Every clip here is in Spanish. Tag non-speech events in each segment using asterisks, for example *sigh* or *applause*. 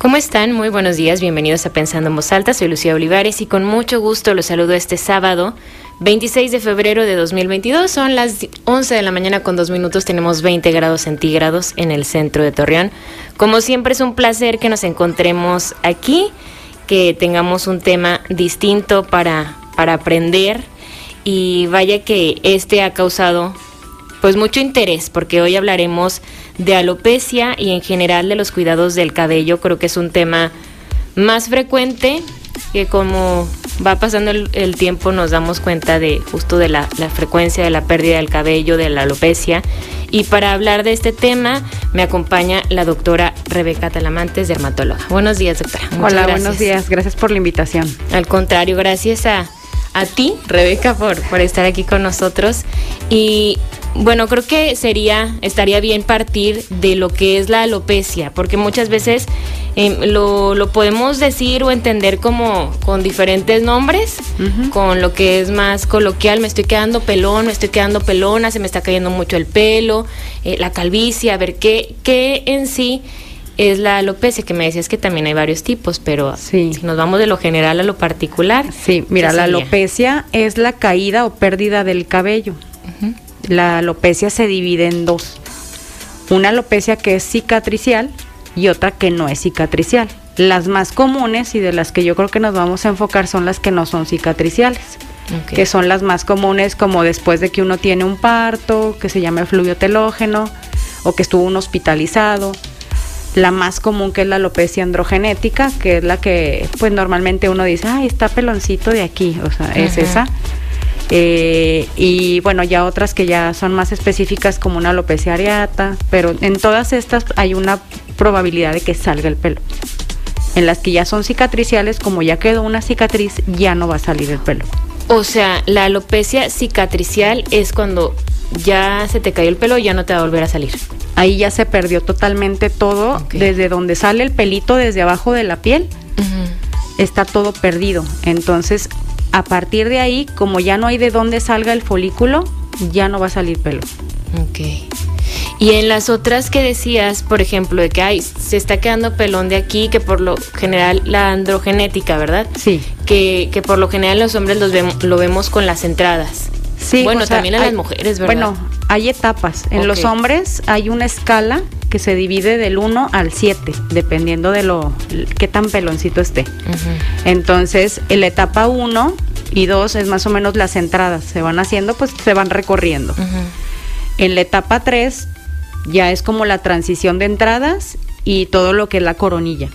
¿Cómo están? Muy buenos días, bienvenidos a Pensando en Voz Alta, soy Lucía Olivares y con mucho gusto los saludo este sábado 26 de febrero de 2022, son las 11 de la mañana con dos minutos, tenemos 20 grados centígrados en el centro de Torreón. Como siempre es un placer que nos encontremos aquí, que tengamos un tema distinto para, para aprender. Y vaya que este ha causado pues mucho interés porque hoy hablaremos de alopecia y en general de los cuidados del cabello. Creo que es un tema más frecuente que como va pasando el, tiempo nos damos cuenta de justo de la, frecuencia de la pérdida del cabello, de la alopecia. Y para hablar de este tema me acompaña la doctora Rebeca Talamantes, dermatóloga. Buenos días, doctora. Hola, buenos días. Gracias por la invitación. Al contrario, gracias a, a ti, Rebeca, por, por estar aquí con nosotros. Y bueno, creo que sería, estaría bien partir de lo que es la alopecia, porque muchas veces em, lo, lo, podemos decir o entender como con diferentes nombres, con lo que es más coloquial, me estoy quedando pelón, me estoy quedando pelona, se me está cayendo mucho el pelo, eh, la calvicie, a ver qué, qué en sí es la alopecia, que me decías que también hay varios tipos, pero si nos vamos de lo general a lo particular. Sí, mira, la alopecia es la caída o pérdida del cabello la alopecia se divide en dos. Una alopecia que es cicatricial y otra que no es cicatricial. Las más comunes y de las que yo creo que nos vamos a enfocar son las que no son cicatriciales, que son las más comunes como después de que uno tiene un parto, que se llama fluvio telógeno o que estuvo un hospitalizado. La más común que es la alopecia androgenética, que es la que pues normalmente uno dice, ay, está peloncito de aquí, o sea, es esa eh, y bueno, ya otras que ya son más específicas como una alopecia areata, pero en todas estas hay una probabilidad de que salga el pelo. En las que ya son cicatriciales, como ya quedó una cicatriz, ya no va a salir el pelo. O sea, la alopecia cicatricial es cuando ya se te cayó el pelo y ya no te va a volver a salir. Ahí ya se perdió totalmente todo, desde donde sale el pelito, desde abajo de la piel, está todo perdido. Entonces a partir de ahí, como ya no hay de dónde salga el folículo, ya no va a salir pelo. Ok. Y en las otras que decías, por ejemplo, de que ay, se está quedando pelón de aquí, que por lo general la androgenética, ¿verdad? Sí. Que, que por lo general los hombres los vemos, lo vemos con las entradas. Sí. Bueno, también en las mujeres, ¿verdad? Bueno, hay etapas. En los hombres hay una escala que se divide del 1 al 7, dependiendo de lo qué tan peloncito esté. Entonces, en la etapa 1 y 2 es más o menos las entradas, se van haciendo, pues se van recorriendo. En la etapa 3 ya es como la transición de entradas y todo lo que es la coronilla.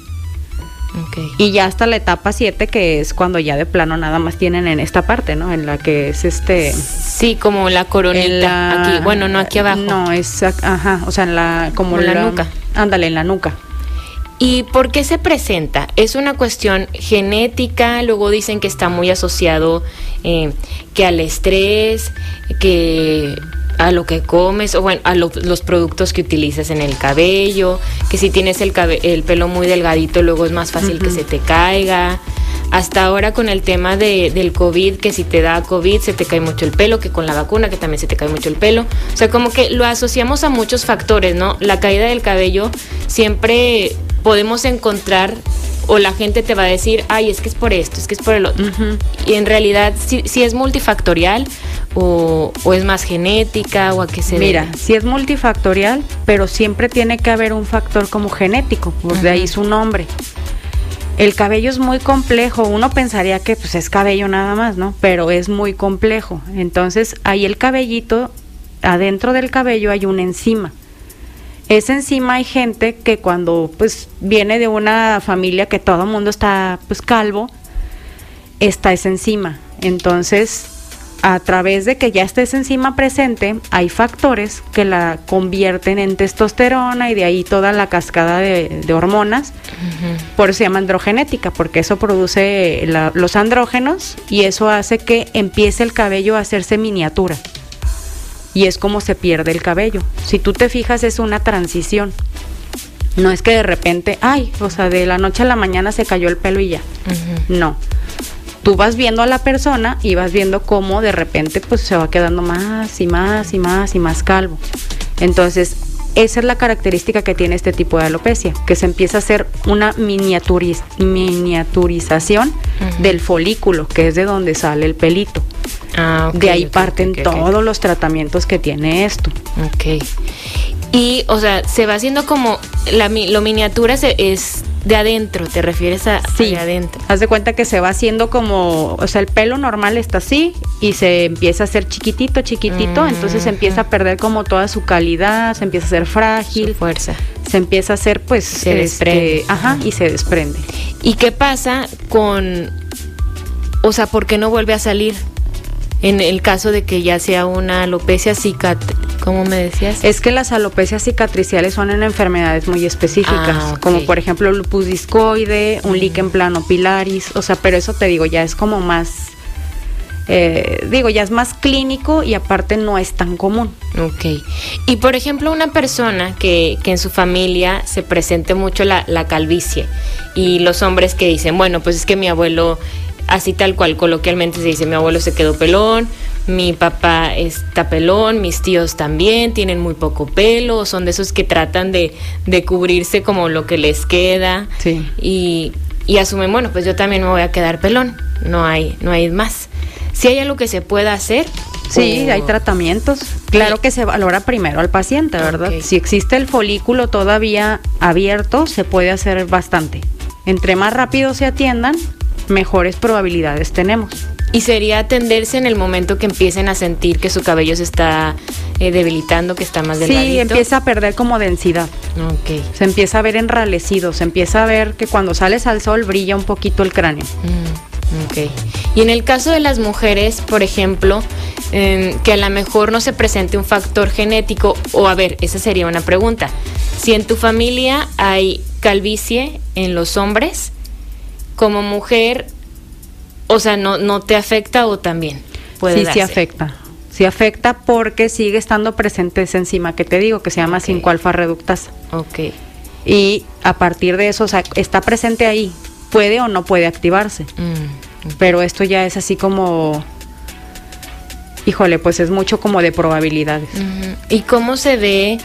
Y ya hasta la etapa 7, que es cuando ya de plano nada más tienen en esta parte, ¿no? En la que es este... Sí, como la coronita aquí. Bueno, no aquí abajo. No, es... Ajá, o sea, en la... Como la, nuca. Ándale, en la nuca. ¿Y por qué se presenta? ¿Es una cuestión genética? Luego dicen que está muy asociado eh, que al estrés, que a lo que comes o bueno, a los productos que utilizas en el cabello, que si tienes el, el pelo muy delgadito luego es más fácil que se te caiga. Hasta ahora con el tema de, del COVID, que si te da COVID se te cae mucho el pelo, que con la vacuna que también se te cae mucho el pelo. O sea, como que lo asociamos a muchos factores, ¿no? La caída del cabello siempre podemos encontrar o la gente te va a decir, ay, es que es por esto, es que es por el otro. Y en realidad, si, es multifactorial o, es más genética o a qué se Mira, si es multifactorial, pero siempre tiene que haber un factor como genético, pues de ahí su nombre. El cabello es muy complejo, uno pensaría que pues es cabello nada más, ¿no? Pero es muy complejo. Entonces, ahí el cabellito, adentro del cabello hay una enzima es encima hay gente que cuando pues viene de una familia que todo el mundo está pues calvo, está esa enzima. Entonces, a través de que ya esté esa enzima presente, hay factores que la convierten en testosterona y de ahí toda la cascada de, hormonas. Por eso se llama androgenética, porque eso produce los andrógenos y eso hace que empiece el cabello a hacerse miniatura y es como se pierde el cabello. Si tú te fijas es una transición. No es que de repente, ay, o sea, de la noche a la mañana se cayó el pelo y ya. No. Tú vas viendo a la persona y vas viendo cómo de repente pues se va quedando más y más y más y más calvo. Entonces, esa es la característica que tiene este tipo de alopecia, que se empieza a hacer una miniaturiz miniaturización del folículo, que es de donde sale el pelito. Ah, de ahí parten todos los tratamientos que tiene esto. Ok. Y, o sea, se va haciendo como, la, lo miniatura se, es de adentro, ¿te refieres a, sí. de adentro? Haz de cuenta que se va haciendo como, o sea, el pelo normal está así y se empieza a hacer chiquitito, chiquitito, mm, entonces se empieza a perder como toda su calidad, se empieza a hacer frágil. fuerza. Se empieza a hacer, pues, se este, desprende. Ajá, y se desprende. ¿Y qué pasa con, o sea, por qué no vuelve a salir? En el caso de que ya sea una alopecia cicatriz, ¿cómo me decías? Es que las alopecias cicatriciales son en enfermedades muy específicas, ah, como por ejemplo lupus discoide, un líquen plano pilaris, o sea, pero eso te digo, ya es como más eh, digo, ya es más clínico y aparte no es tan común. Ok. Y por ejemplo, una persona que, que en su familia se presente mucho la, la, calvicie y los hombres que dicen, bueno, pues es que mi abuelo así tal cual, coloquialmente se dice, mi abuelo se quedó pelón, mi papá está pelón, mis tíos también tienen muy poco pelo, son de esos que tratan de, cubrirse como lo que les queda sí. y, y, asumen, bueno, pues yo también me voy a quedar pelón, no hay, no hay más. Si hay algo que se pueda hacer. Sí, hay tratamientos. Claro que se valora primero al paciente, ¿verdad? Si existe el folículo todavía abierto, se puede hacer bastante. Entre más rápido se atiendan, mejores probabilidades tenemos. Y sería atenderse en el momento que empiecen a sentir que su cabello se está eh, debilitando, que está más delgadito. Sí, empieza a perder como densidad. Ok. Se empieza a ver enralecido, se empieza a ver que cuando sales al sol brilla un poquito el cráneo. Mm, ok. Y en el caso de las mujeres, por ejemplo, que a lo mejor no se presente un factor genético, o a ver, esa sería una pregunta. Si en tu familia hay calvicie en los hombres, como mujer, o sea, no, no te afecta o también puede Sí, sí afecta. Sí afecta porque sigue estando presente esa enzima que te digo, que se llama 5-alfa reductasa. Ok. Y a partir de eso, o sea, está presente ahí. Puede o no puede activarse. Mm, Pero esto ya es así como híjole, pues es mucho como de probabilidades. ¿Y cómo se ve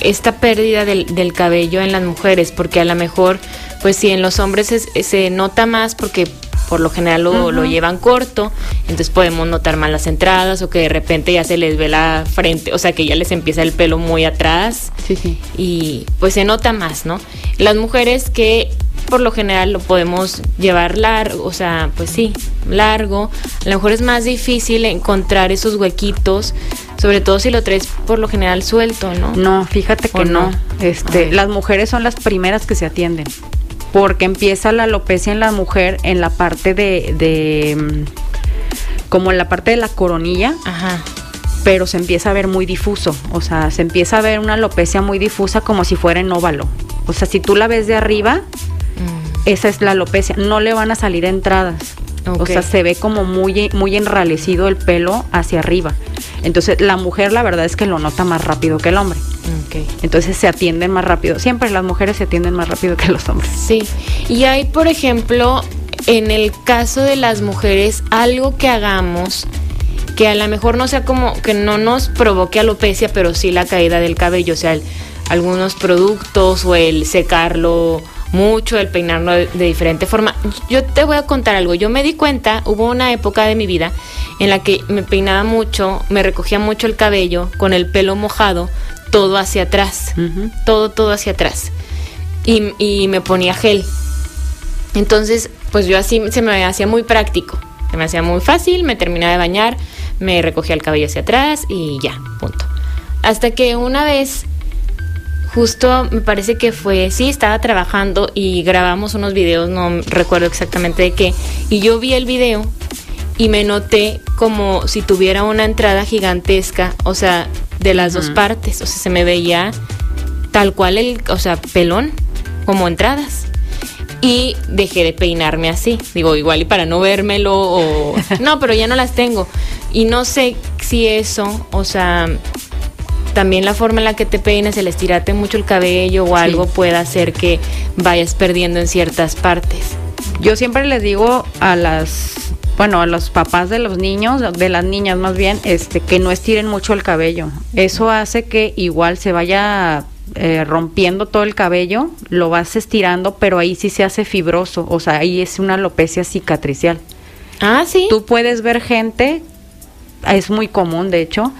esta pérdida del, del, cabello en las mujeres? Porque a lo mejor pues sí, en los hombres se nota más porque por lo general lo, lo, llevan corto, entonces podemos notar más las entradas o que de repente ya se les ve la frente, o sea que ya les empieza el pelo muy atrás sí, sí. y pues se nota más, ¿no? Las mujeres que por lo general lo podemos llevar largo, o sea, pues sí, largo, a lo mejor es más difícil encontrar esos huequitos, sobre todo si lo traes por lo general suelto, ¿no? No, fíjate que no. Este, las mujeres son las primeras que se atienden porque empieza la alopecia en la mujer en la parte de, de como en la parte de la coronilla. Ajá. Pero se empieza a ver muy difuso, o sea, se empieza a ver una alopecia muy difusa como si fuera en óvalo. O sea, si tú la ves de arriba, mm. esa es la alopecia, no le van a salir entradas. O sea, se ve como muy, muy enralecido el pelo hacia arriba. Entonces, la mujer la verdad es que lo nota más rápido que el hombre. Entonces se atienden más rápido. Siempre las mujeres se atienden más rápido que los hombres. Sí. Y hay, por ejemplo, en el caso de las mujeres, algo que hagamos que a lo mejor no sea como que no nos provoque alopecia, pero sí la caída del cabello, o sea, algunos productos o el secarlo mucho, el peinarlo de, diferente forma. Yo te voy a contar algo. Yo me di cuenta, hubo una época de mi vida en la que me peinaba mucho, me recogía mucho el cabello con el pelo mojado, todo hacia atrás, todo, todo hacia atrás. Y, y, me ponía gel. Entonces, pues yo así se me hacía muy práctico, se me hacía muy fácil, me terminaba de bañar, me recogía el cabello hacia atrás y ya, punto. Hasta que una vez justo me parece que fue, sí, estaba trabajando y grabamos unos videos, no recuerdo exactamente de qué, y yo vi el video y me noté como si tuviera una entrada gigantesca, o sea, de las dos partes, o sea, se me veía tal cual el, o sea, pelón, como entradas. Y dejé de peinarme así, digo, igual y para no vérmelo o... *laughs* No, pero ya no las tengo. Y no sé si eso, o sea, también la forma en la que te peines, el estirarte mucho el cabello o algo puede hacer que vayas perdiendo en ciertas partes. Yo siempre les digo a las bueno, a los papás de los niños, de las niñas más bien, este, que no estiren mucho el cabello. Eso hace que igual se vaya eh, rompiendo todo el cabello, lo vas estirando, pero ahí sí se hace fibroso, o sea, ahí es una alopecia cicatricial. Ah, sí. Tú puedes ver gente, es muy común de hecho,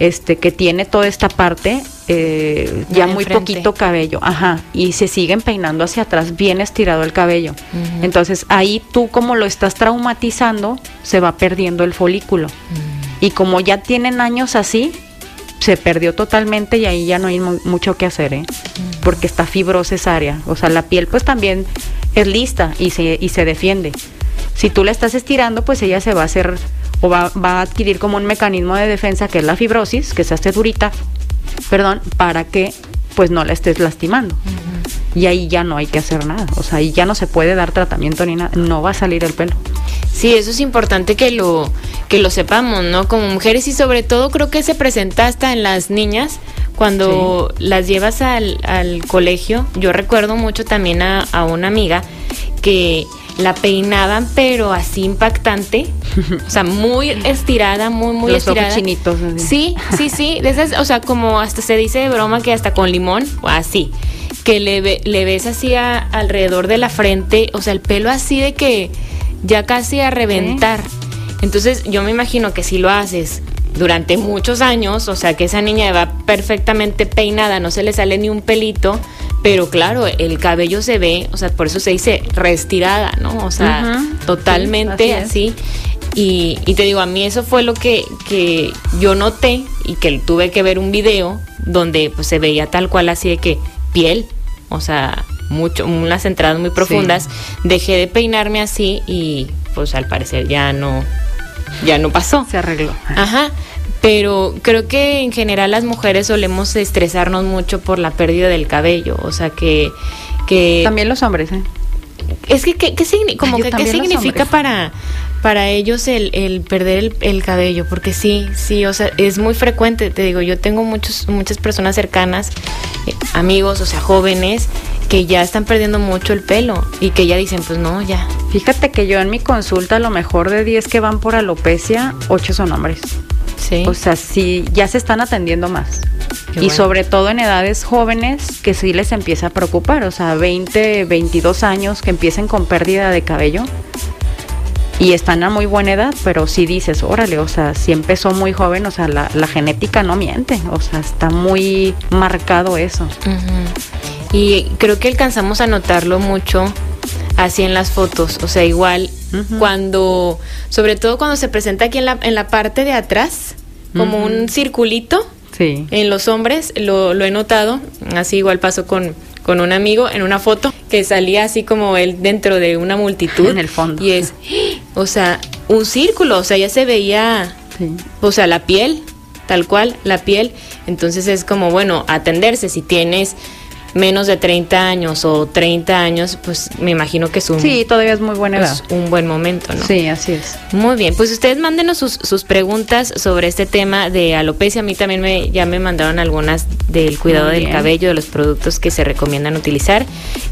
este que tiene toda esta parte eh, ya muy poquito cabello, ajá, y se siguen peinando hacia atrás, bien estirado el cabello. Entonces ahí tú como lo estás traumatizando, se va perdiendo el folículo. Y como ya tienen años así, se perdió totalmente y ahí ya no hay mucho que hacer, ¿eh? porque está fibrosa esa área. O sea, la piel pues también es lista y se, y se defiende. Si tú la estás estirando, pues ella se va a hacer o va, va a adquirir como un mecanismo de defensa que es la fibrosis, que se hace durita, perdón, para que pues no la estés lastimando. Y ahí ya no hay que hacer nada. O sea, ahí ya no se puede dar tratamiento ni nada. No va a salir el pelo. Sí, eso es importante que lo, que lo sepamos, ¿no? Como mujeres y sobre todo creo que se presenta hasta en las niñas cuando las llevas al, colegio. Yo recuerdo mucho también a, una amiga que la peinaban, pero así impactante. O sea, muy *laughs* estirada, muy, muy Los estirada. Ojos chinitos. Sí, sí, sí. o sea, como hasta se dice de broma que hasta con limón, o así. Que le, le ves así alrededor de la frente, o sea, el pelo así de que ya casi a reventar. Entonces yo me imagino que si lo haces durante muchos años, o sea que esa niña va perfectamente peinada, no se le sale ni un pelito, pero claro, el cabello se ve, o sea, por eso se dice reestirada, ¿no? O sea, totalmente así. Y, y, te digo, a mí eso fue lo que, que yo noté y que tuve que ver un video donde pues, se veía tal cual así de que piel, o sea, mucho, unas entradas muy profundas. Dejé de peinarme así y pues al parecer ya no, ya no pasó. Se arregló. Ajá. Pero creo que en general las mujeres solemos estresarnos mucho por la pérdida del cabello. O sea que. que También los hombres, ¿eh? Es que, ¿qué, como que, ¿qué significa para, para ellos el, el perder el, el, cabello? Porque sí, sí, o sea, es muy frecuente, te digo, yo tengo muchos, muchas personas cercanas, eh, amigos, o sea, jóvenes, que ya están perdiendo mucho el pelo y que ya dicen, pues no, ya. Fíjate que yo en mi consulta, a lo mejor de 10 que van por alopecia, 8 son hombres. Sí. O sea, sí, ya se están atendiendo más. y sobre todo en edades jóvenes que sí les empieza a preocupar, o sea, 20, 22 años que empiecen con pérdida de cabello y están a muy buena edad, pero si dices, órale, o sea, si empezó muy joven, o sea, la, genética no miente, o sea, está muy marcado eso. Y creo que alcanzamos a notarlo mucho así en las fotos, o sea, igual cuando, sobre todo cuando se presenta aquí en la, en la parte de atrás, como un circulito. Sí. En los hombres lo, lo he notado, así igual pasó con, con un amigo en una foto que salía así como él dentro de una multitud. En el fondo. Y es, *gasps* o sea, un círculo, o sea, ya se veía, o sea, la piel, tal cual, la piel. Entonces es como, bueno, atenderse si tienes menos de 30 años o 30 años, pues me imagino que es un... Sí, todavía es muy buena edad. un buen momento, ¿no? Sí, así es. Muy bien, pues ustedes mándenos sus, sus preguntas sobre este tema de alopecia. A mí también me, ya me mandaron algunas del cuidado del cabello, de los productos que se recomiendan utilizar.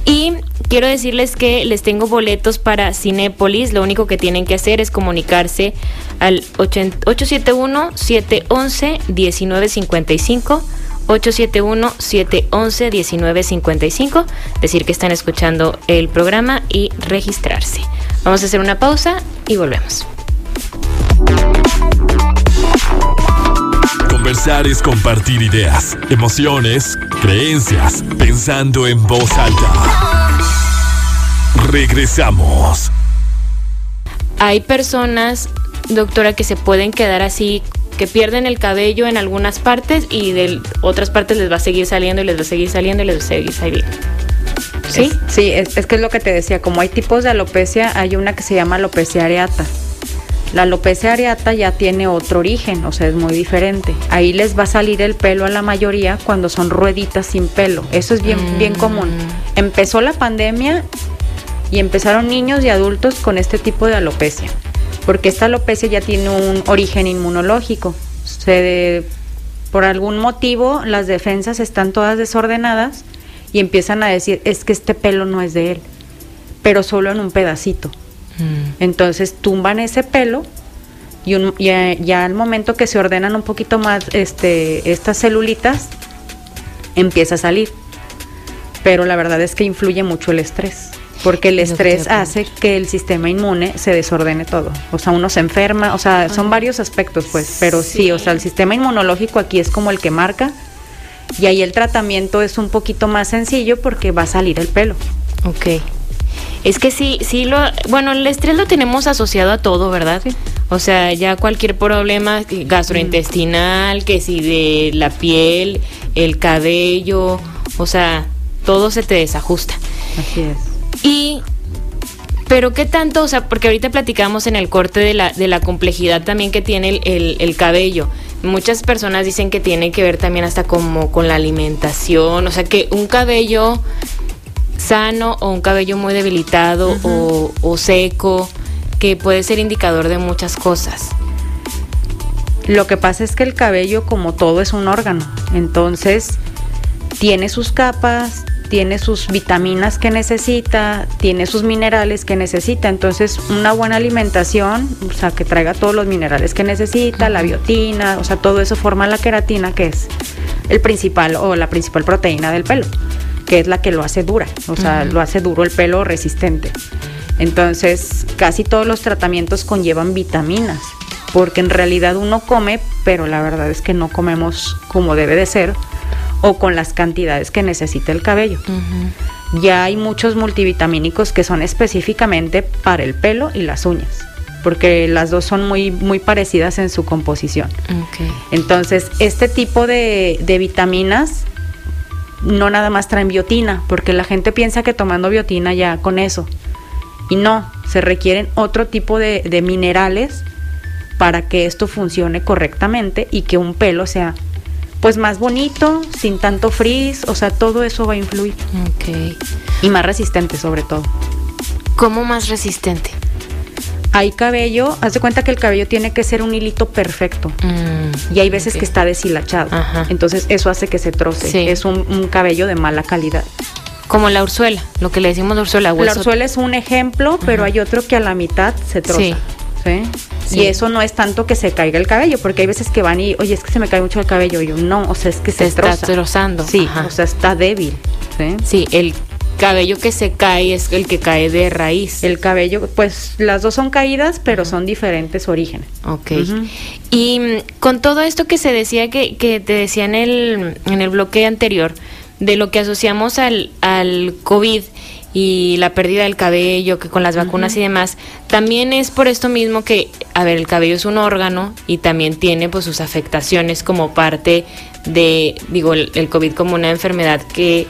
Y quiero decirles que les tengo boletos para Cinépolis. Lo único que tienen que hacer es comunicarse al 871-711-1955 871-711-1955, decir que están escuchando el programa y registrarse. Vamos a hacer una pausa y volvemos. Conversar es compartir ideas, emociones, creencias, pensando en voz alta. Regresamos. Hay personas, doctora, que se pueden quedar así que pierden el cabello en algunas partes y de otras partes les va a seguir saliendo y les va a seguir saliendo y les va a seguir saliendo. ¿Sí? sí, es, es, que es lo que te decía, como hay tipos de alopecia, hay una que se llama alopecia areata. La alopecia areata ya tiene otro origen, o sea, es muy diferente. Ahí les va a salir el pelo a la mayoría cuando son rueditas sin pelo. Eso es bien, bien común. Mm. Empezó la pandemia y empezaron niños y adultos con este tipo de alopecia porque esta alopecia ya tiene un origen inmunológico. Se por algún motivo las defensas están todas desordenadas y empiezan a decir, es que este pelo no es de él, pero solo en un pedacito. Mm. Entonces tumban ese pelo y ya, al momento que se ordenan un poquito más este, estas celulitas, empieza a salir. Pero la verdad es que influye mucho el estrés, porque el estrés hace que el sistema inmune se desordene todo. O sea, uno se enferma, o sea, son varios aspectos, pues, pero sí. Sí. o sea, el sistema inmunológico aquí es como el que marca. Y ahí el tratamiento es un poquito más sencillo porque va a salir el pelo. Ok. Es que sí, sí lo, bueno, el estrés lo tenemos asociado a todo, ¿verdad? Sí. O sea, ya cualquier problema gastrointestinal, que si de la piel, el cabello, o sea, todo se te desajusta. Así es. Y, pero qué tanto, o sea, porque ahorita platicamos en el corte de la, de la complejidad también que tiene el, el- el cabello. Muchas personas dicen que tiene que ver también hasta como con la alimentación, o sea, que un cabello sano o un cabello muy debilitado o, o seco, que puede ser indicador de muchas cosas. Lo que pasa es que el cabello, como todo, es un órgano. Entonces, tiene sus capas, tiene sus vitaminas que necesita, tiene sus minerales que necesita. Entonces, una buena alimentación, o sea, que traiga todos los minerales que necesita, la biotina, o sea, todo eso forma la queratina, que es el principal o la principal proteína del pelo, que es la que lo hace dura, o sea, lo hace duro el pelo resistente. Entonces, casi todos los tratamientos conllevan vitaminas, porque en realidad uno come, pero la verdad es que no comemos como debe de ser o con las cantidades que necesita el cabello. Ya hay muchos multivitamínicos que son específicamente para el pelo y las uñas, porque las dos son muy, muy parecidas en su composición. Entonces, este tipo de, de vitaminas no nada más traen biotina, porque la gente piensa que tomando biotina ya con eso. Y no, se requieren otro tipo de, de minerales para que esto funcione correctamente y que un pelo sea pues más bonito, sin tanto frizz, o sea, todo eso va a influir. Ok. Y más resistente sobre todo. ¿Cómo más resistente? Hay cabello, haz de cuenta que el cabello tiene que ser un hilito perfecto. Mm, Y hay veces que está deshilachado. Ajá. Entonces eso hace que se troce. Sí. Es un, un cabello de mala calidad. Como la ursuela, lo que le decimos la ursuela. La hueso- orzuela es un ejemplo, pero hay otro que a la mitad se troza. Sí. ¿Sí? Sí. Y eso no es tanto que se caiga el cabello, porque hay veces que van y, oye, es que se me cae mucho el cabello. Y yo, no, o sea, es que Se se, está troza. trozando, Sí, ajá. o sea, está débil. ¿sí? Sí, el cabello que se cae es el que cae de raíz. El cabello, pues las dos son caídas, pero son diferentes orígenes. Ok. Y mm, con todo esto que se decía, que, que te decía en el, en el bloque anterior, de lo que asociamos al, al COVID y la pérdida del cabello, que con las vacunas y demás, también es por esto mismo que, a ver, el cabello es un órgano y también tiene pues sus afectaciones como parte de, digo, el, el COVID como una enfermedad que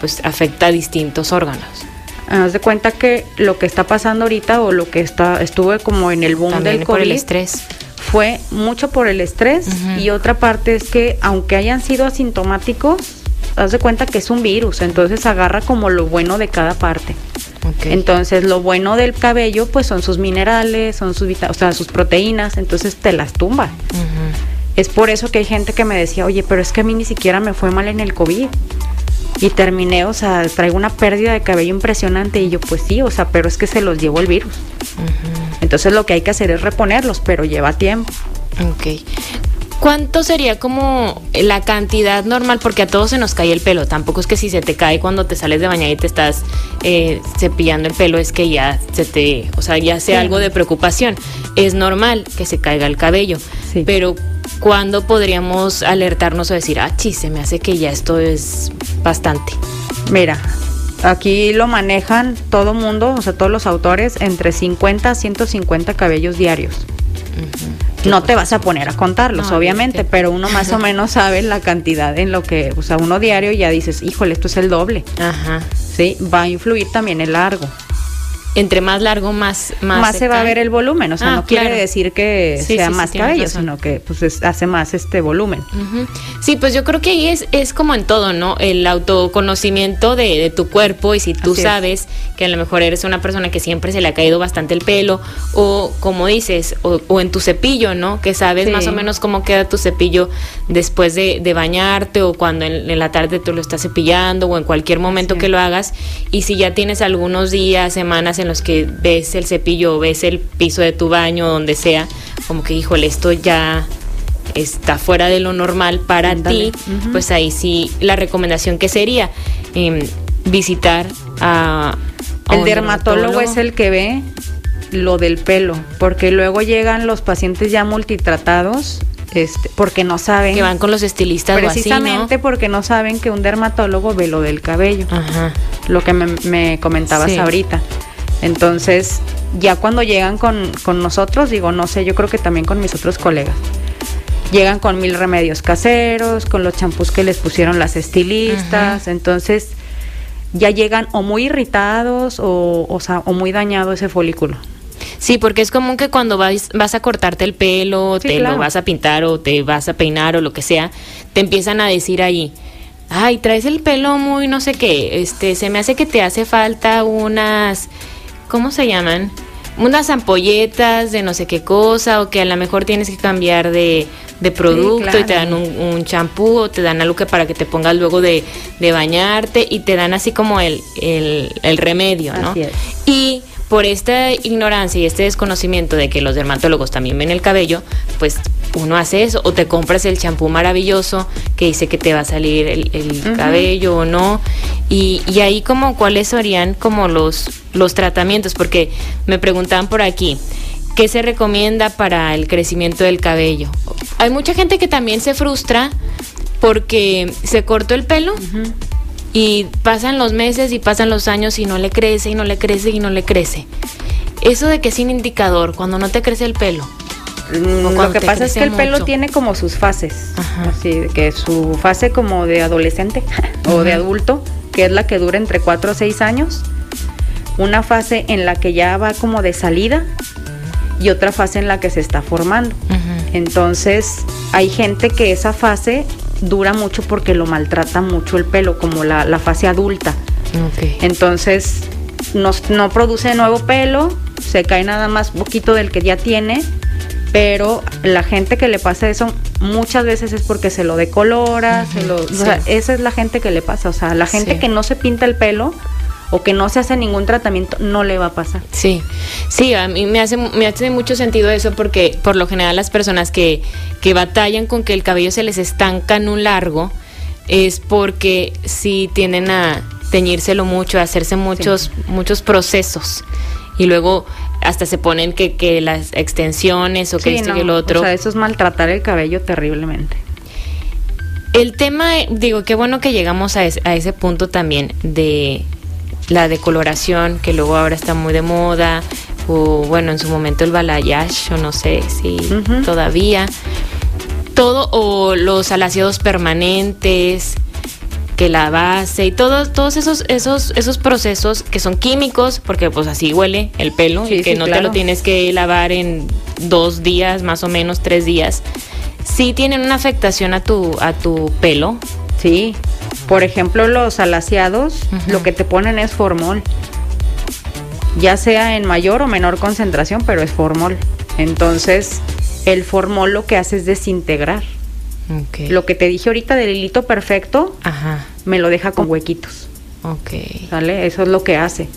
pues afecta a distintos órganos. Haz de cuenta que lo que está pasando ahorita o lo que está estuvo como en el boom También del por COVID el estrés. fue mucho por el estrés y otra parte es que aunque hayan sido asintomáticos, haz de cuenta que es un virus, entonces agarra como lo bueno de cada parte. Ok. Entonces lo bueno del cabello pues son sus minerales, son sus o sea, sus proteínas, entonces te las tumba. Es por eso que hay gente que me decía, oye, pero es que a mí ni siquiera me fue mal en el COVID. Y terminé, o sea, traigo una pérdida de cabello impresionante. Y yo, pues sí, o sea, pero es que se los llevó el virus. Entonces lo que hay que hacer es reponerlos, pero lleva tiempo. Ok. ¿Cuánto sería como la cantidad normal? Porque a todos se nos cae el pelo. Tampoco es que si se te cae cuando te sales de bañar y te estás eh, cepillando el pelo, es que ya se te, o sea, ya sea Sí. algo de preocupación. Es normal que se caiga el cabello. Sí. Pero ¿cuándo podríamos alertarnos o decir, ah, chis, se me hace que ya esto es bastante? Mira, aquí lo manejan todo mundo, o sea, todos los autores, entre 50 a 150 cabellos diarios. No te vas a poner a contarlos, No, obviamente, obviamente. pero uno más o *laughs* menos sabe la cantidad en lo que, o sea, uno diario ya dices, híjole, esto es el doble, Ajá. ¿sí? Va a influir también el largo. Entre más largo, más... Más, Más, se va a ver el volumen, o sea, Ah, no quiere decir que Sí, sea sí, sí, más tienes cabello, sino que pues es- hace más este volumen. Sí, pues yo creo que ahí es, es como en todo, ¿no? El autoconocimiento de, de tu cuerpo y si tú Así es. sabes que a lo mejor eres una persona que siempre se le ha caído bastante el pelo o como dices, o, o en tu cepillo, ¿no? Que sabes Sí. más o menos cómo queda tu cepillo después de, de bañarte o cuando en, en la tarde tú lo estás cepillando o en cualquier momento que lo hagas y si ya tienes algunos días, semanas en los que ves el cepillo o ves el piso de tu baño, donde sea, como que híjole, esto ya está fuera de lo normal para ti, pues ahí sí la recomendación que sería em, visitar a, a El dermatólogo es el que ve lo del pelo, porque luego llegan los pacientes ya multitratados, este, porque no saben, que van con los estilistas precisamente o así, porque no saben que un dermatólogo ve lo del cabello, ¿no? Ajá. lo que me, me comentabas Sí. ahorita. Entonces, ya cuando llegan con, con nosotros, digo, no sé, yo creo que también con mis otros colegas, llegan con mil remedios caseros, con los champús que les pusieron las estilistas, entonces ya llegan o muy irritados o, o, sea, o muy dañado ese folículo. Sí, porque es común que cuando vas, vas a cortarte el pelo, Sí, te claro. lo vas a pintar o te vas a peinar o lo que sea, te empiezan a decir ahí, ay, traes el pelo muy no sé qué, este, se me hace que te hace falta unas, ¿cómo se llaman? Unas ampolletas de no sé qué cosa o que a lo mejor tienes que cambiar de, de producto y te dan un, champú o te dan algo que para que te pongas luego de, de bañarte y te dan así como el, el, el remedio, ¿no? Es. Y por esta ignorancia y este desconocimiento de que los dermatólogos también ven el cabello, pues uno hace eso o te compras el champú maravilloso que dice que te va a salir el, cabello o no. Y, y ahí como cuáles serían como los, los tratamientos, porque me preguntaban por aquí. ¿Qué se recomienda para el crecimiento del cabello? Hay mucha gente que también se frustra porque se cortó el pelo y pasan los meses y pasan los años y no le crece y no le crece y no le crece. Eso de que es un indicador cuando no te crece el pelo. Mm, Lo que pasa es que el pelo tiene como sus fases, Ajá. así que su fase como de adolescente *laughs* o de adulto, que es la que dura entre 4 o 6 años, una fase en la que ya va como de salida y otra fase en la que se está formando. Entonces, hay gente que esa fase dura mucho porque lo maltrata mucho el pelo, como la, la fase adulta. Entonces, no, no produce nuevo pelo, se cae nada más poquito del que ya tiene, pero la gente que le pasa eso muchas veces es porque se lo decolora, se lo, o sea, sí. esa es la gente que le pasa, o sea, la gente Sí. que no se pinta el pelo o que no se hace ningún tratamiento no le va a pasar. Sí, sí, a mí me hace, me hace mucho sentido eso porque por lo general las personas que, que batallan con que el cabello se les estanca en un largo es porque sí tienden a teñírselo mucho, a hacerse muchos, muchos procesos y luego hasta se ponen que, que las extensiones o que Sí, esto y no, lo otro. O sea, eso es maltratar el cabello terriblemente. El tema, digo, qué bueno que llegamos a, es- a ese punto también de la decoloración, que luego ahora está muy de moda, o bueno, en su momento el balayage, o no sé si todavía. Todo, o los alaciados permanentes, que la base y todos, todos esos, esos, esos procesos que son químicos, porque pues así huele el pelo Sí, y que sí, no te lo tienes que lavar en dos días, más o menos tres días. Sí tienen una afectación a tu, a tu pelo. Sí. Por ejemplo, los alaciados, lo que te ponen es formol. Ya sea en mayor o menor concentración, pero es formol. Entonces, el formol lo que hace es desintegrar. Lo que te dije ahorita del hilito perfecto, Ajá, me lo deja con huequitos. ok. ¿Sale? Eso es lo que hace.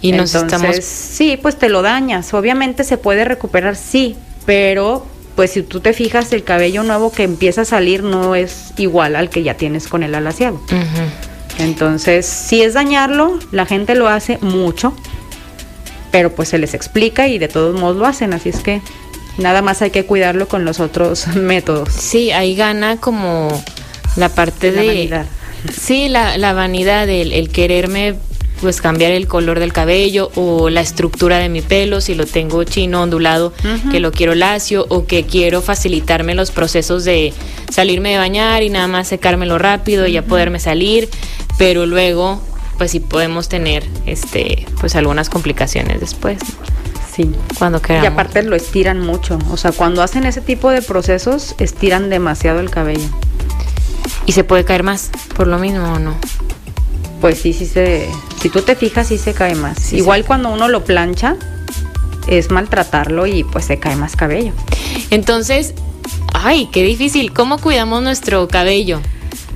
Y nos Entonces, estamos... Sí, pues te lo dañas. Obviamente se puede recuperar, sí, pero pues si tú te fijas, el cabello nuevo que empieza a salir no es igual al que ya tienes con el alaciado. Entonces, si es dañarlo, la gente lo hace mucho, pero pues se les explica y de todos modos lo hacen, así es que nada más hay que cuidarlo con los otros *laughs* métodos. Sí, ahí gana como la parte La de... vanidad. Sí, la, la vanidad, el, el quererme pues cambiar el color del cabello o la estructura de mi pelo, si lo tengo chino, ondulado, que lo quiero lacio o que quiero facilitarme los procesos de salirme de bañar y nada más secármelo rápido y ya poderme salir, pero luego pues sí podemos tener este pues algunas complicaciones después, ¿no? Sí. cuando Y queramos. aparte lo estiran mucho, o sea, cuando hacen ese tipo de procesos, estiran demasiado el cabello. ¿Y se puede caer más por lo mismo o no? Pues sí, sí se, si tú te fijas, sí se cae más. Sí, Igual sí. cuando uno lo plancha, es maltratarlo y pues se cae más cabello. Entonces, ay, qué difícil. ¿Cómo cuidamos nuestro cabello?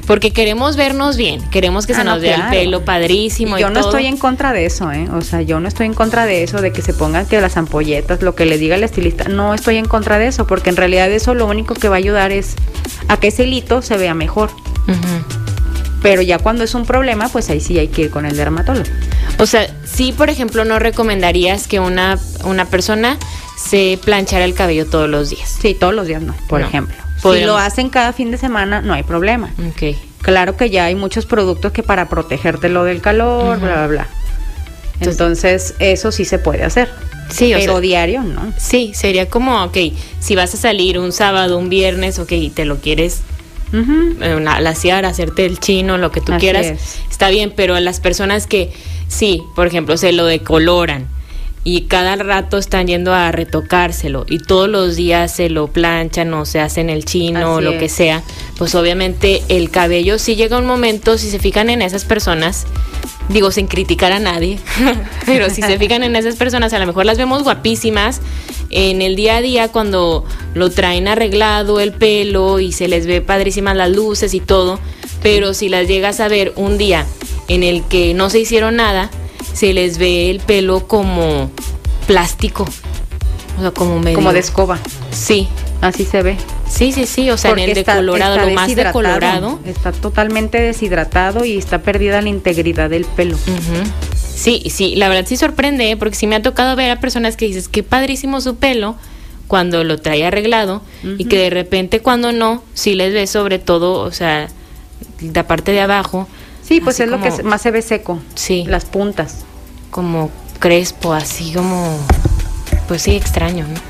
Porque queremos vernos bien, queremos que se Ah, no, nos vea claro. el pelo padrísimo. Y Y yo no todo. estoy en contra de eso, ¿eh? O sea, yo no estoy en contra de eso, de que se pongan que las ampolletas, lo que le diga el estilista. No estoy en contra de eso, porque en realidad eso lo único que va a ayudar es a que ese hilito se vea mejor. Pero ya cuando es un problema, pues ahí sí hay que ir con el dermatólogo. O sea, sí, por ejemplo, no recomendarías que una, una persona se planchara el cabello todos los días. Sí, todos los días no, por No. ejemplo. Si lo hacen cada fin de semana, no hay problema. Ok. Claro que ya hay muchos productos que para protegértelo del calor, bla, bla, bla. Entonces, eso sí se puede hacer. Sí, o pero sea- diario, ¿no? Sí, sería como, ok, si vas a salir un sábado, un viernes, ok, y te lo quieres Eh, la- hacerte el chino, lo que tú Así quieras, es. está bien, pero a las personas que sí, por ejemplo, se lo decoloran y cada rato están yendo a retocárselo y todos los días se lo planchan o se hacen el chino o lo que sea, pues obviamente el cabello sí llega un momento, si se fijan en esas personas, digo sin criticar a nadie, *laughs* pero si se fijan en esas personas, a lo mejor las vemos guapísimas en el día a día cuando lo traen arreglado el pelo y se les ve padrísimas las luces y todo, pero si las llegas a ver un día en el que no se hicieron nada, se les ve el pelo como plástico. O sea, como medio. Como de escoba. Sí, Así se ve. Sí, sí, sí. O sea, en el está- decolorado, está lo más decolorado. Está totalmente deshidratado y está perdida la integridad del pelo. Sí, sí, la verdad sí sorprende, ¿eh? porque sí me ha tocado ver a personas que dices, qué padrísimo su pelo cuando lo trae arreglado y que de repente cuando no, sí les ves sobre todo, o sea, la parte de abajo. Sí, pues es lo que más se ve seco. Sí. Las puntas. como crespo, así como, pues sí, extraño, ¿no?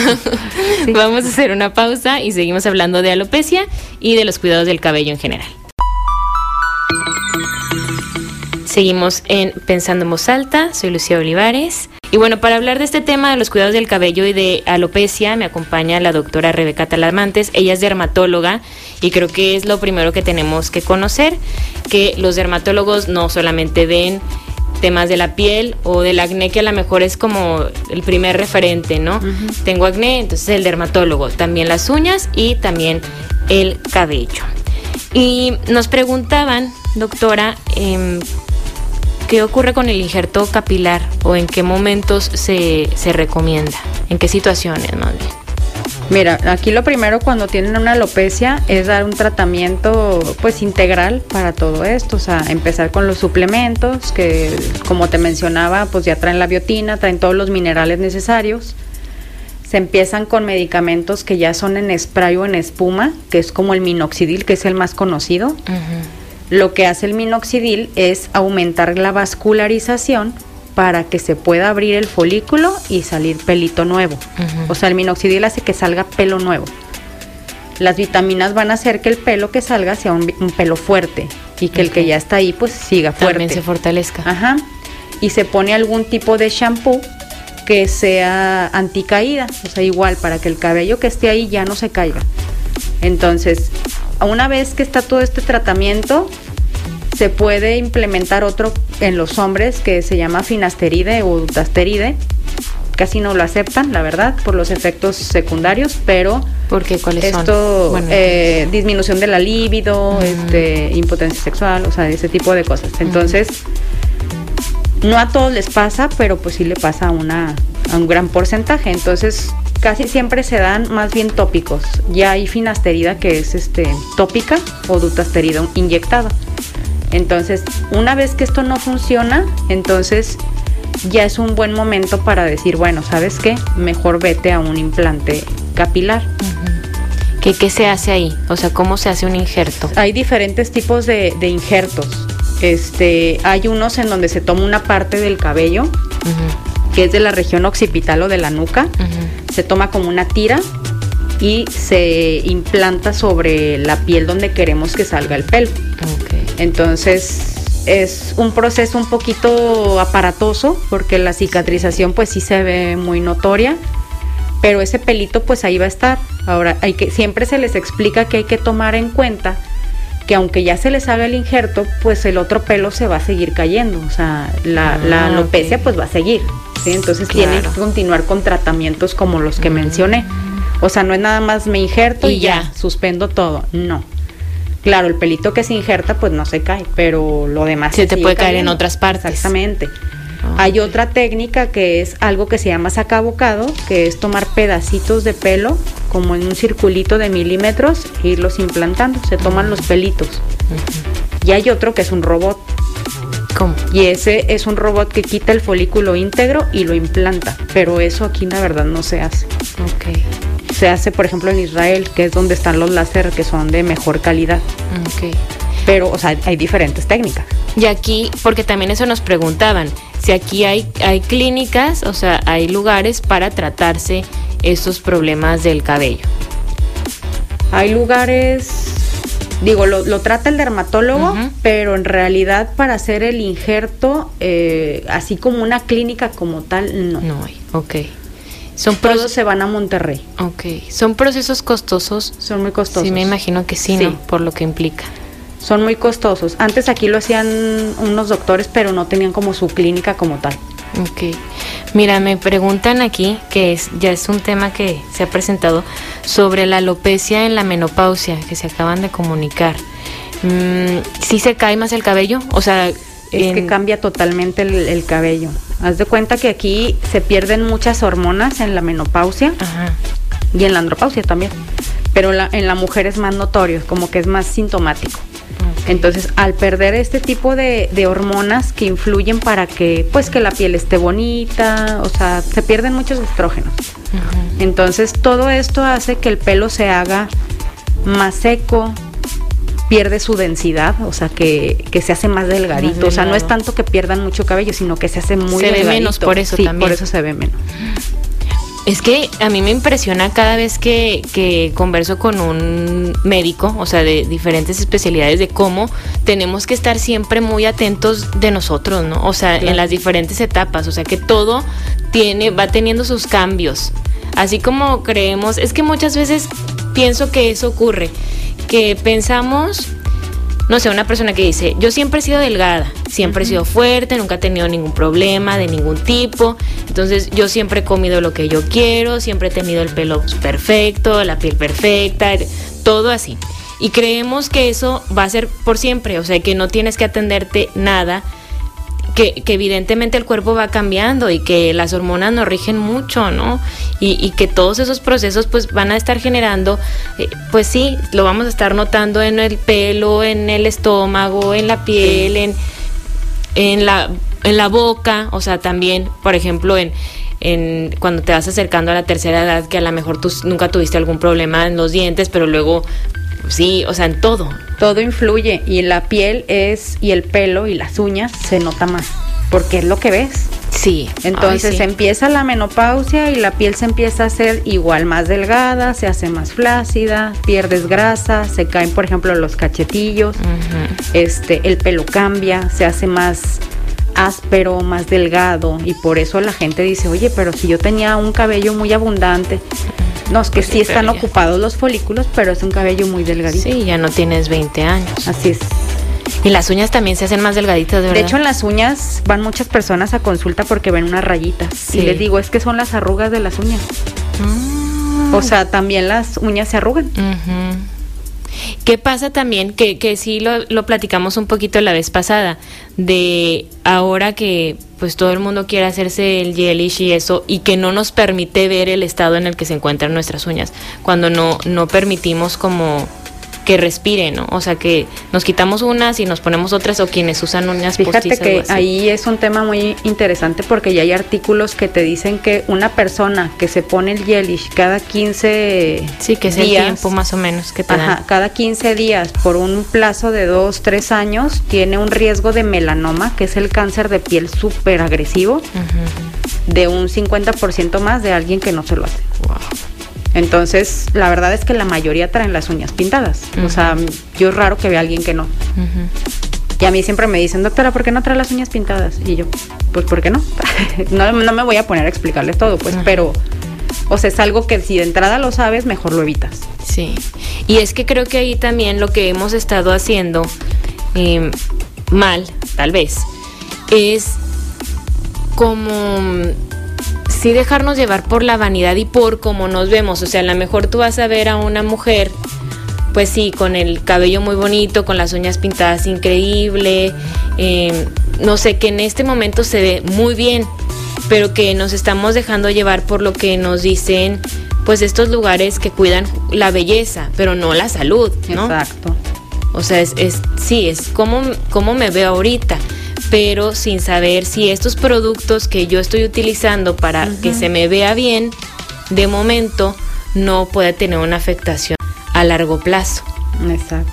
*laughs* Vamos a hacer una pausa y seguimos hablando de alopecia y de los cuidados del cabello en general. Seguimos en Pensando en Voz Alta, soy Lucía Olivares. Y bueno, para hablar de este tema de los cuidados del cabello y de alopecia, me acompaña la doctora Rebeca Talamantes. Ella es dermatóloga y creo que es lo primero que tenemos que conocer, que los dermatólogos no solamente ven temas de la piel o del acné, que a lo mejor es como el primer referente, ¿no? Tengo acné, entonces el dermatólogo, también las uñas y también el cabello. Y nos preguntaban, doctora, em, ¿qué ocurre con el injerto capilar o en qué momentos se, se recomienda? ¿En qué situaciones más bien? Mira, aquí lo primero cuando tienen una alopecia es dar un tratamiento pues integral para todo esto, o sea, empezar con los suplementos que como te mencionaba, pues ya traen la biotina, traen todos los minerales necesarios. Se empiezan con medicamentos que ya son en spray o en espuma, que es como el minoxidil, que es el más conocido. Lo que hace el minoxidil es aumentar la vascularización para que se pueda abrir el folículo y salir pelito nuevo. O sea, el minoxidil hace que salga pelo nuevo. Las vitaminas van a hacer que el pelo que salga sea un, pelo fuerte y que el que ya está ahí pues siga fuerte. También se fortalezca. Ajá. Y se pone algún tipo de shampoo que sea anticaída, o sea, igual para que el cabello que esté ahí ya no se caiga. Entonces, una vez que está todo este tratamiento, se puede implementar otro en los hombres que se llama finasteride o dutasteride. Casi no lo aceptan, la verdad, por los efectos secundarios, pero Porque cuáles son? esto, Bueno, eh, disminución de la libido, Ujú. este, impotencia sexual, o sea, ese tipo de cosas. Entonces, no a todos les pasa, pero pues sí le pasa a, una, a un gran porcentaje. Entonces, casi siempre se dan más bien tópicos. Ya hay finasterida que es este tópica o dutasterida inyectada. Entonces, una vez que esto no funciona, entonces ya es un buen momento para decir, bueno, ¿sabes qué? Mejor vete a un implante capilar. ¿Qué, ¿Qué se hace ahí? O sea, ¿cómo se hace un injerto? Hay diferentes tipos de, de injertos. Este, hay unos en donde se toma una parte del cabello, que es de la región occipital o de la nuca, se toma como una tira y se implanta sobre la piel donde queremos que salga el pelo. Entonces es un proceso un poquito aparatoso porque la cicatrización pues sí se ve muy notoria, pero ese pelito pues ahí va a estar. Ahora hay que siempre se les explica que hay que tomar en cuenta que aunque ya se les haga el injerto, pues el otro pelo se va a seguir cayendo, o sea, la, la Ah, alopecia pues va a seguir. ¿sí? Entonces Claro. tienen que continuar con tratamientos como los que mencioné. O sea, no es nada más me injerto y, Y ya. ya. suspendo todo, no. Claro, el pelito que se injerta pues no se cae, pero lo demás Se te sigue puede caer en otras partes. Exactamente. Ah, Hay otra técnica que es algo que se llama sacabocado, que es tomar pedacitos de pelo como en un circulito de milímetros e irlos implantando. Se toman los pelitos. Y hay otro que es un robot. ¿Cómo? Y ese es un robot que quita el folículo íntegro y lo implanta. Pero eso aquí la verdad no se hace. Ok. Se hace, por ejemplo, en Israel, que es donde están los láser que son de mejor calidad. Ok. Pero, o sea, hay diferentes técnicas. Y aquí, porque también eso nos preguntaban, si aquí hay, hay clínicas, o sea, hay lugares para tratarse estos problemas del cabello. Hay lugares, digo, lo, lo trata el dermatólogo, pero en realidad para hacer el injerto, eh, así como una clínica como tal, no. No hay. Ok. Son, Todos procesos se van a Monterrey. okay. ¿Son procesos costosos. Son muy costosos. Sí, me imagino que sí, Sí. ¿no? Por lo que implica. Son muy costosos. Antes aquí lo hacían unos doctores, pero no tenían como su clínica como tal. Ok. Mira, me preguntan aquí, que es, ya es un tema que se ha presentado, sobre la alopecia en la menopausia, que se acaban de comunicar. Mm, ¿Sí se cae más el cabello? O sea, Es que cambia totalmente el, el cabello. Haz de cuenta que aquí se pierden muchas hormonas en la menopausia Ajá. y en la andropausia también. Pero la- en la mujer es más notorio, como que es más sintomático. Entonces, al perder este tipo de, de hormonas que influyen para que, pues, que la piel esté bonita, o sea, se pierden muchos estrógenos. Entonces, todo esto hace que el pelo se haga más seco, pierde su densidad, o sea, que, que se hace más delgadito. Más O sea, no es tanto que pierdan mucho cabello, sino que se hace muy Se ve delgadito. menos por eso sí, también. por eso se ve menos. Es que a mí me impresiona cada vez que, que converso con un médico, o sea, de diferentes especialidades, de cómo tenemos que estar siempre muy atentos de nosotros, ¿no? O sea, en las diferentes etapas, o sea, que todo tiene, va teniendo sus cambios. Así como creemos, es que muchas veces pienso que eso ocurre, que pensamos no sé, una persona que dice, yo siempre he sido delgada, siempre he sido fuerte, nunca he tenido ningún problema de ningún tipo, entonces yo siempre he comido lo que yo quiero, siempre he tenido el pelo perfecto, la piel perfecta, todo así. Y creemos que eso va a ser por siempre, o sea, que no tienes que atenderte nada, que, que evidentemente el cuerpo va cambiando y que las hormonas nos rigen mucho, ¿no? Y, y que todos esos procesos pues van a estar generando, eh, pues sí, lo vamos a estar notando en el pelo, en el estómago, en la piel, en, en, la, en la boca, o sea, también, por ejemplo, en, en cuando te vas acercando a la tercera edad, que a lo mejor tú nunca tuviste algún problema en los dientes, pero luego, sí, o sea, en todo. Todo influye y la piel es, y el pelo y las uñas se nota más, porque es lo que ves. Sí. Entonces ay, sí. empieza la menopausia y la piel se empieza a hacer igual más delgada, se hace más flácida, pierdes grasa, se caen por ejemplo los cachetillos, este, el pelo cambia, se hace más áspero, más delgado y por eso la gente dice, oye, pero si yo tenía un cabello muy abundante, no, es que Pues sí, están ocupados los folículos, pero es un cabello muy delgadito. Sí, ya no tienes 20 años. Así es. Y las uñas también se hacen más delgaditas, de verdad. De hecho, en las uñas van muchas personas a consulta porque ven unas rayitas. Sí. Y les digo, es que son las arrugas de las uñas. Mm. O sea, también las uñas se arrugan. ¿Qué pasa también? Que, que sí lo, lo platicamos un poquito la vez pasada, de ahora que pues todo el mundo quiere hacerse el gelish y eso, y que no nos permite ver el estado en el que se encuentran nuestras uñas, cuando no, no permitimos como que respiren, ¿no? O sea, que nos quitamos unas y nos ponemos otras, o quienes usan uñas Fíjate postizas que ahí es un tema muy interesante porque ya hay artículos que te dicen que una persona que se pone el gelish cada 15 Sí, que es días, el tiempo más o menos que te dan. Ajá, cada 15 días por un plazo de 2, 3 años tiene un riesgo de melanoma, que es el cáncer de piel súper agresivo, Ujú. de un 50% más de alguien que no se lo hace. Wow. Entonces, la verdad es que la mayoría traen las uñas pintadas. O sea, yo es raro que vea a alguien que no. Y a mí siempre me dicen, doctora, ¿por qué no trae las uñas pintadas? Y yo, pues, ¿por qué no? *laughs* no, no me voy a poner a explicarle todo, pues, pero, o sea, es algo que si de entrada lo sabes, mejor lo evitas. Sí, y es que creo que ahí también lo que hemos estado haciendo eh, mal, tal vez, es como sí dejarnos llevar por la vanidad y por cómo nos vemos. O sea, a lo mejor tú vas a ver a una mujer pues sí, con el cabello muy bonito, con las uñas pintadas increíble, eh, no sé, que en este momento se ve muy bien, pero que nos estamos dejando llevar por lo que nos dicen pues estos lugares que cuidan la belleza, pero no la salud, ¿no? Exacto. O sea, es, es sí, es como, como me veo ahorita, pero sin saber si estos productos que yo estoy utilizando para que se me vea bien, de momento no puede tener una afectación a largo plazo. Exacto.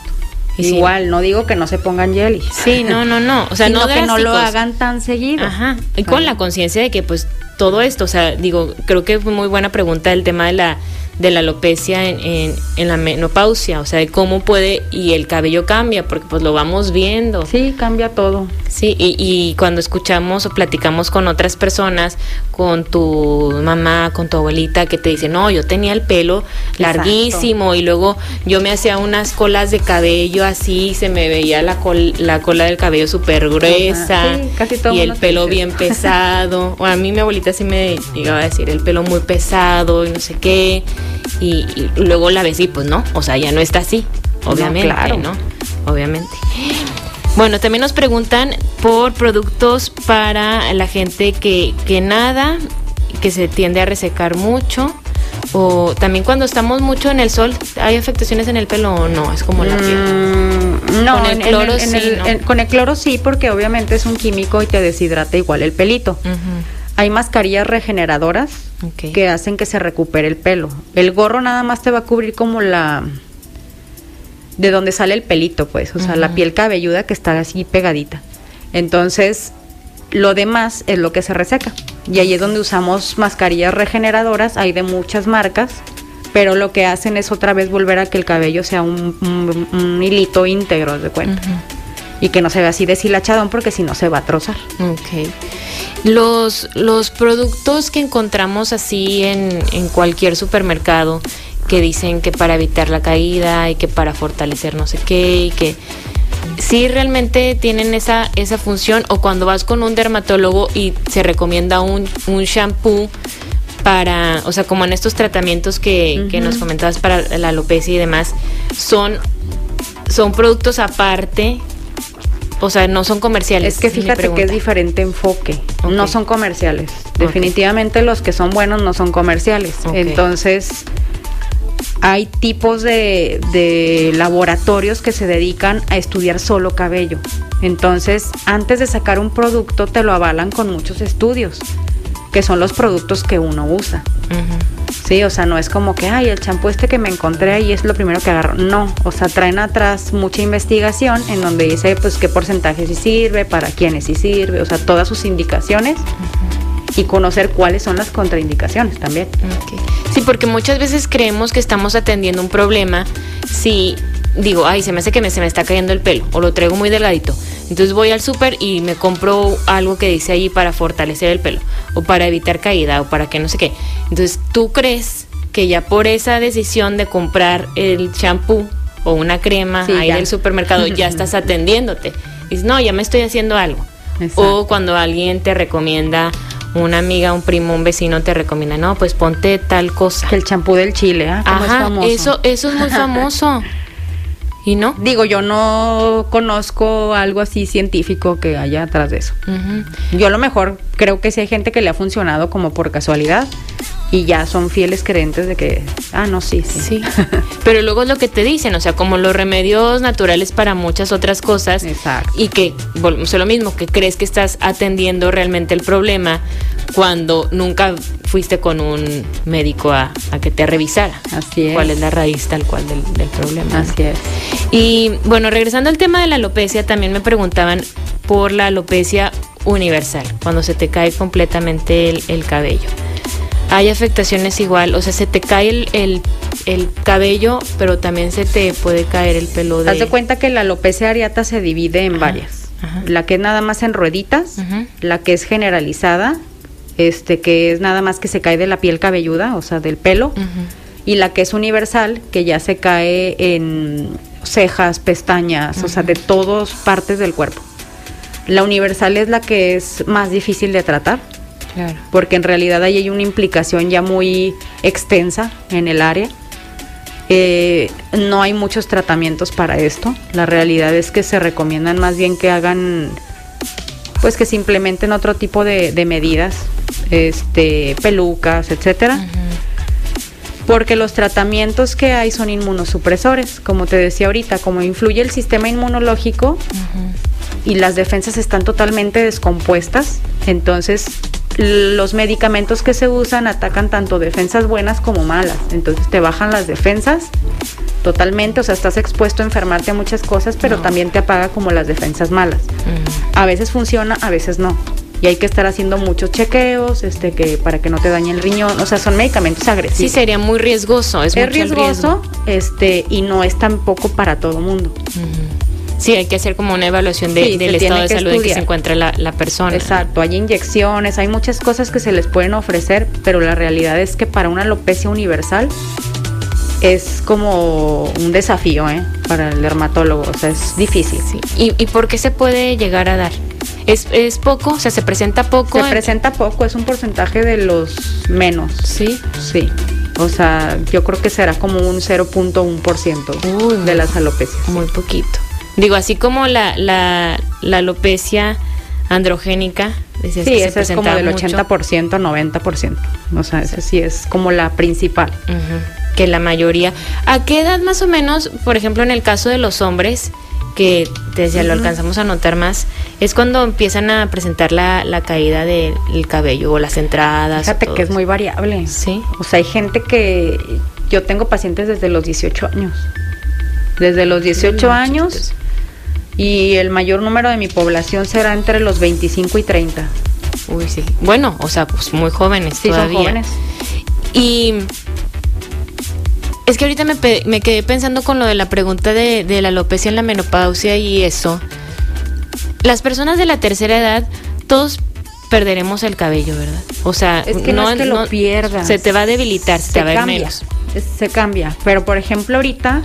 Sí. Igual, no digo que no se pongan jelly. Sí, no, no, no. O sea, Sino no que no lo hagan tan seguido. Ajá. Y con la conciencia de que pues todo esto, o sea, digo, creo que fue muy buena pregunta el tema de la de la alopecia en, en, en la menopausia, o sea, de cómo puede y el cabello cambia, porque pues lo vamos viendo. Sí, cambia todo. Sí, y, y cuando escuchamos o platicamos con otras personas, con tu mamá, con tu abuelita, que te dicen, no, yo tenía el pelo larguísimo y luego yo me hacía unas colas de cabello así, se me veía la, col- la cola del cabello súper gruesa Sí, casi todo y el pelo bien *laughs* pesado. O a mí mi abuelita sí me llegaba a decir, el pelo muy pesado y no sé qué. Y, y luego la ves y pues no, o sea, ya no está así, No, obviamente, claro. ¿no? Obviamente. Bueno, también nos preguntan por productos para la gente que, que nada, que se tiende a resecar mucho. O también cuando estamos mucho en el sol, ¿hay afectaciones en el pelo o no? Es como la piel. Mm, no, Con el en cloro en sí, el- ¿no? en- con el cloro sí, porque obviamente es un químico y te deshidrata igual el pelito. Hay mascarillas regeneradoras que hacen que se recupere el pelo. El gorro nada más te va a cubrir como la de donde sale el pelito, pues, o sea, la piel cabelluda que está así pegadita. Entonces, lo demás es lo que se reseca. Y ahí es donde usamos mascarillas regeneradoras, hay de muchas marcas, pero lo que hacen es otra vez volver a que el cabello sea un, un- un hilito íntegro, de cuenta. Y que no se vea así deshilachadón porque si no se va a trozar. Ok. Los, los productos que encontramos así en, en cualquier supermercado que dicen que para evitar la caída y que para fortalecer no sé qué y que sí realmente tienen esa, esa función o cuando vas con un dermatólogo y se recomienda un, un shampoo para, o sea, como en estos tratamientos que, que nos comentabas para la alopecia y demás, son, son productos aparte, o sea, no son comerciales. Es que fíjate que es diferente enfoque. No son comerciales. Definitivamente los que son buenos no son comerciales. Entonces, hay tipos de, de laboratorios que se dedican a estudiar solo cabello. Entonces, antes de sacar un producto, te lo avalan con muchos estudios, que son los productos que uno usa. Sí, o sea, no es como que, ay, el champú este que me encontré ahí es lo primero que agarro. No, o sea, traen atrás mucha investigación en donde dice, pues, qué porcentaje sí sirve, para quiénes sí sirve, o sea, todas sus indicaciones y conocer cuáles son las contraindicaciones también. Sí, porque muchas veces creemos que estamos atendiendo un problema si digo, ay, se me hace que me, se me está cayendo el pelo o lo traigo muy delgadito. Entonces voy al súper y me compro algo que dice ahí para fortalecer el pelo o para evitar caída o para que no sé qué. Entonces tú crees que ya por esa decisión de comprar el champú o una crema Sí, ahí ya. del supermercado ya *laughs* estás atendiéndote. Dices, no, ya me estoy haciendo algo. Exacto. O cuando alguien te recomienda, una amiga, un primo, un vecino te recomienda, no, pues ponte tal cosa. El champú del chile, ¿ah? ¿Cómo es Ajá, famoso? eso, eso es muy *laughs* famoso. ¿Y no? Digo, yo no conozco algo así científico que haya atrás de eso. Yo a lo mejor creo que sí hay gente que le ha funcionado como por casualidad y ya son fieles creyentes de que, ah, no, sí, sí. Sí. *laughs* Pero luego es lo que te dicen, o sea, como los remedios naturales para muchas otras cosas. Exacto. Y que, volvemos a lo mismo, que crees que estás atendiendo realmente el problema cuando nunca fuiste con un médico a, a que te revisara. Así es. ¿Cuál es la raíz tal cual del, del problema? ¿no? Así es. Y bueno, regresando al tema de la alopecia, también me preguntaban por la alopecia universal, cuando se te cae completamente el, el cabello. Hay afectaciones igual, o sea, se te cae el, el- el cabello, pero también se te puede caer el pelo de... Haz de cuenta que la alopecia areata se divide en Ajá, varias. ajá. La que es nada más en rueditas, la que es generalizada, este que es nada más que se cae de la piel cabelluda, o sea, del pelo, y la que es universal, que ya se cae en cejas, pestañas, o sea, de todas partes del cuerpo. La universal es la que es más difícil de tratar, Claro. porque en realidad ahí hay una implicación ya muy extensa en el área. Eh, no hay muchos tratamientos para esto. La realidad es que se recomiendan más bien que hagan, pues que se implementen otro tipo de, de medidas, este, pelucas, etcétera. Porque los tratamientos que hay son inmunosupresores, como te decía ahorita, como influye el sistema inmunológico y las defensas están totalmente descompuestas, entonces los medicamentos que se usan atacan tanto defensas buenas como malas. Entonces te bajan las defensas totalmente, o sea, estás expuesto a enfermarte a muchas cosas, pero también te apaga como las defensas malas. A veces funciona, a veces no. Y hay que estar haciendo muchos chequeos, este, que para que no te dañe el riñón. O sea, son medicamentos agresivos. Sí, sería muy riesgoso. Es, es riesgoso, este, y no es tampoco para todo mundo. Sí, hay que hacer como una evaluación del estado de salud en que se encuentra la, la, persona. Exacto, hay inyecciones, hay muchas cosas que se les pueden ofrecer, pero la realidad es que para una alopecia universal es como un desafío ¿eh? para el dermatólogo, o sea, es difícil. Sí. ¿Y, ¿Y por qué se puede llegar a dar? ¿Es, ¿Es, poco? O sea, ¿se presenta poco? Se presenta poco, es un porcentaje de los menos. ¿Sí? Sí. O sea, yo creo que será como un 0.1% de las alopecias. Muy poquito. Digo, así como la, la, la alopecia androgénica. Sí, que esa es como del mucho. 80%, 90%. O sea, esa sí es como la principal. Uh -huh. Que la mayoría. ¿A qué edad más o menos, por ejemplo, en el caso de los hombres, que desde uh -huh. lo alcanzamos a notar más, es cuando empiezan a presentar la, la caída del cabello o las entradas? Fíjate que es muy variable. Sí. O sea, hay gente que. Yo tengo pacientes desde los 18 años. Desde los 18 no, años. Y el mayor número de mi población será entre los 25 y 30. Uy, sí. Bueno, o sea, pues muy jóvenes sí, todavía. Son jóvenes. Y es que ahorita me, me, quedé pensando con lo de la pregunta de, de, la alopecia en la menopausia y eso. Las personas de la tercera edad, todos perderemos el cabello, ¿verdad? O sea, es que no, no es que no, lo pierdas. Se te va a debilitar, se, se te va a cambia, menos. Se cambia. Pero por ejemplo, ahorita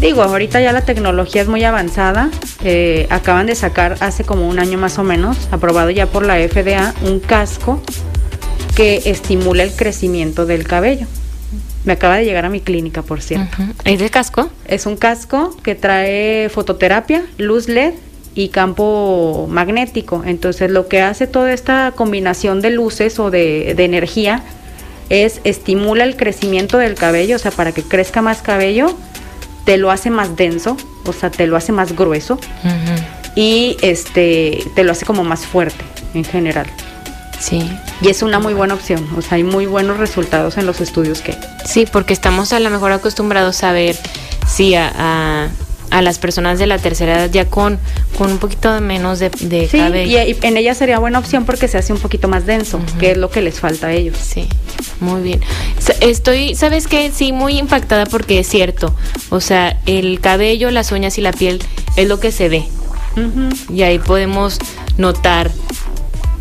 Digo, ahorita ya la tecnología es muy avanzada. Eh, acaban de sacar hace como un año más o menos, aprobado ya por la FDA, un casco que estimula el crecimiento del cabello. Me acaba de llegar a mi clínica, por cierto. Uh -huh. ¿Es de casco? Es un casco que trae fototerapia, luz LED y campo magnético. Entonces lo que hace toda esta combinación de luces o de, de energía es estimula el crecimiento del cabello, o sea, para que crezca más cabello te lo hace más denso, o sea, te lo hace más grueso uh -huh. y este te lo hace como más fuerte en general. Sí. Y es una muy buena opción, o sea, hay muy buenos resultados en los estudios que. Sí, porque estamos a lo mejor acostumbrados a ver, sí, a, a, a las personas de la tercera edad ya con, con un poquito menos de, de sí, cabello. Y, y en ella sería buena opción porque se hace un poquito más denso, uh -huh. que es lo que les falta a ellos. Sí, muy bien. Estoy, ¿sabes qué? Sí, muy impactada porque es cierto. O sea, el cabello, las uñas y la piel es lo que se ve. Uh -huh. Y ahí podemos notar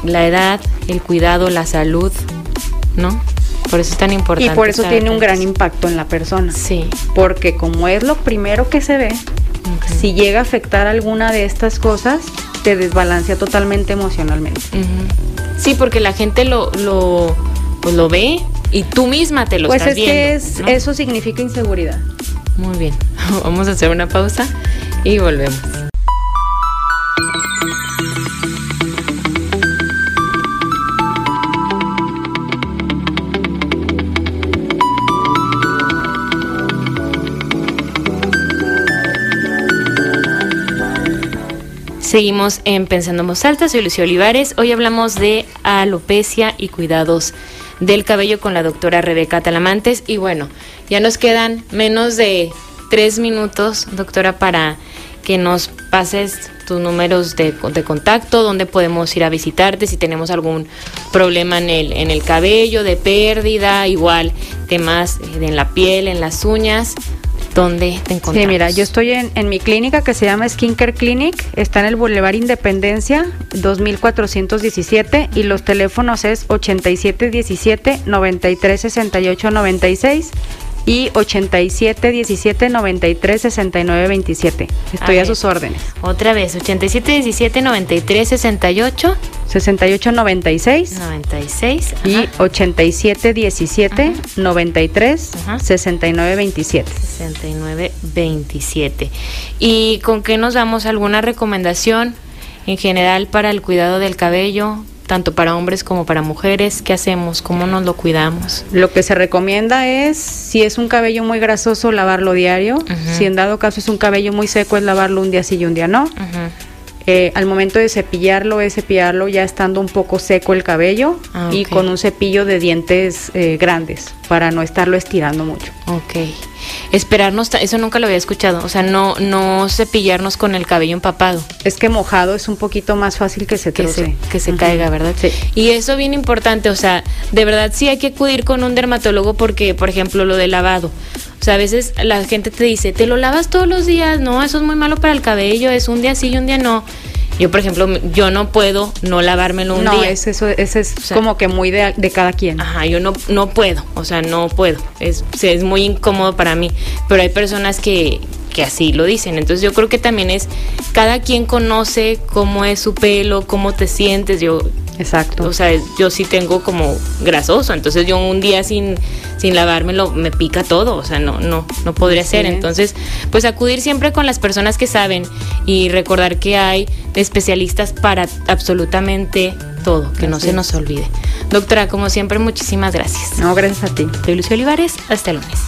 la edad, el cuidado, la salud, ¿no? Por eso es tan importante. Y por eso tiene un gran impacto en la persona. Sí. Porque como es lo primero que se ve, uh -huh. si llega a afectar alguna de estas cosas, te desbalancea totalmente emocionalmente. Uh -huh. Sí, porque la gente lo, lo, pues lo ve y tú misma te lo pues estás es viendo. Que es, ¿no? eso significa inseguridad. Muy bien. *laughs* Vamos a hacer una pausa y volvemos. Seguimos en Pensando en Voz Alta, soy Lucía Olivares. Hoy hablamos de alopecia y cuidados del cabello con la doctora Rebeca Talamantes. Y bueno, ya nos quedan menos de tres minutos, doctora, para que nos pases tus números de, de, contacto, dónde podemos ir a visitarte, si tenemos algún problema en el, en el cabello, de pérdida, igual temas en la piel, en las uñas. ¿Dónde te encontramos? Sí, mira, yo estoy en, en, mi clínica que se llama Skincare Clinic, está en el Boulevard Independencia 2417 y los teléfonos es 8717 9368 96 y 8717 93 69 27. Estoy a, a, sus órdenes. Otra vez, 8717 93 68 6896 96 y ajá, 8717 93 Ajá. 6927. 69 27. ¿Y con qué nos damos alguna recomendación en general para el cuidado del cabello, tanto para hombres como para mujeres? ¿Qué hacemos? ¿Cómo nos lo cuidamos? Lo que se recomienda es, si es un cabello muy grasoso, lavarlo diario. Si en dado caso es un cabello muy seco, es lavarlo un día sí y un día no. Eh, al momento de cepillarlo, es cepillarlo ya estando un poco seco el cabello Ah, y con un cepillo de dientes eh, grandes para no estarlo estirando mucho. Ok. Esperarnos, eso nunca lo había escuchado. O sea, no, no cepillarnos con el cabello empapado. Es que mojado es un poquito más fácil que se que se, que se caiga, ¿verdad? Sí. Y eso bien importante, o sea, de verdad sí hay que acudir con un dermatólogo porque, por ejemplo, lo del lavado. O sea, a veces la gente te dice, ¿te lo lavas todos los días? No, eso es muy malo para el cabello, es un día sí y un día no. Yo, por ejemplo, yo no puedo no lavármelo un no, día. es eso, ese es O sea, como que muy de, de cada quien. Ajá, yo no, no puedo, o sea, no puedo. Es, es muy incómodo para mí. Pero hay personas que, que así lo dicen. Entonces yo creo que también es, cada quien conoce cómo es su pelo, cómo te sientes. Yo, Exacto. o sea, yo sí tengo como grasoso, entonces yo un día sin, sin lavármelo me pica todo, o sea, no, no, no podría ser. es. Entonces, pues acudir siempre con las personas que saben y recordar que hay especialistas para absolutamente todo, que no se nos olvide. Doctora, como siempre, muchísimas gracias. no, gracias a ti. Soy Lucio Olivares, hasta el lunes.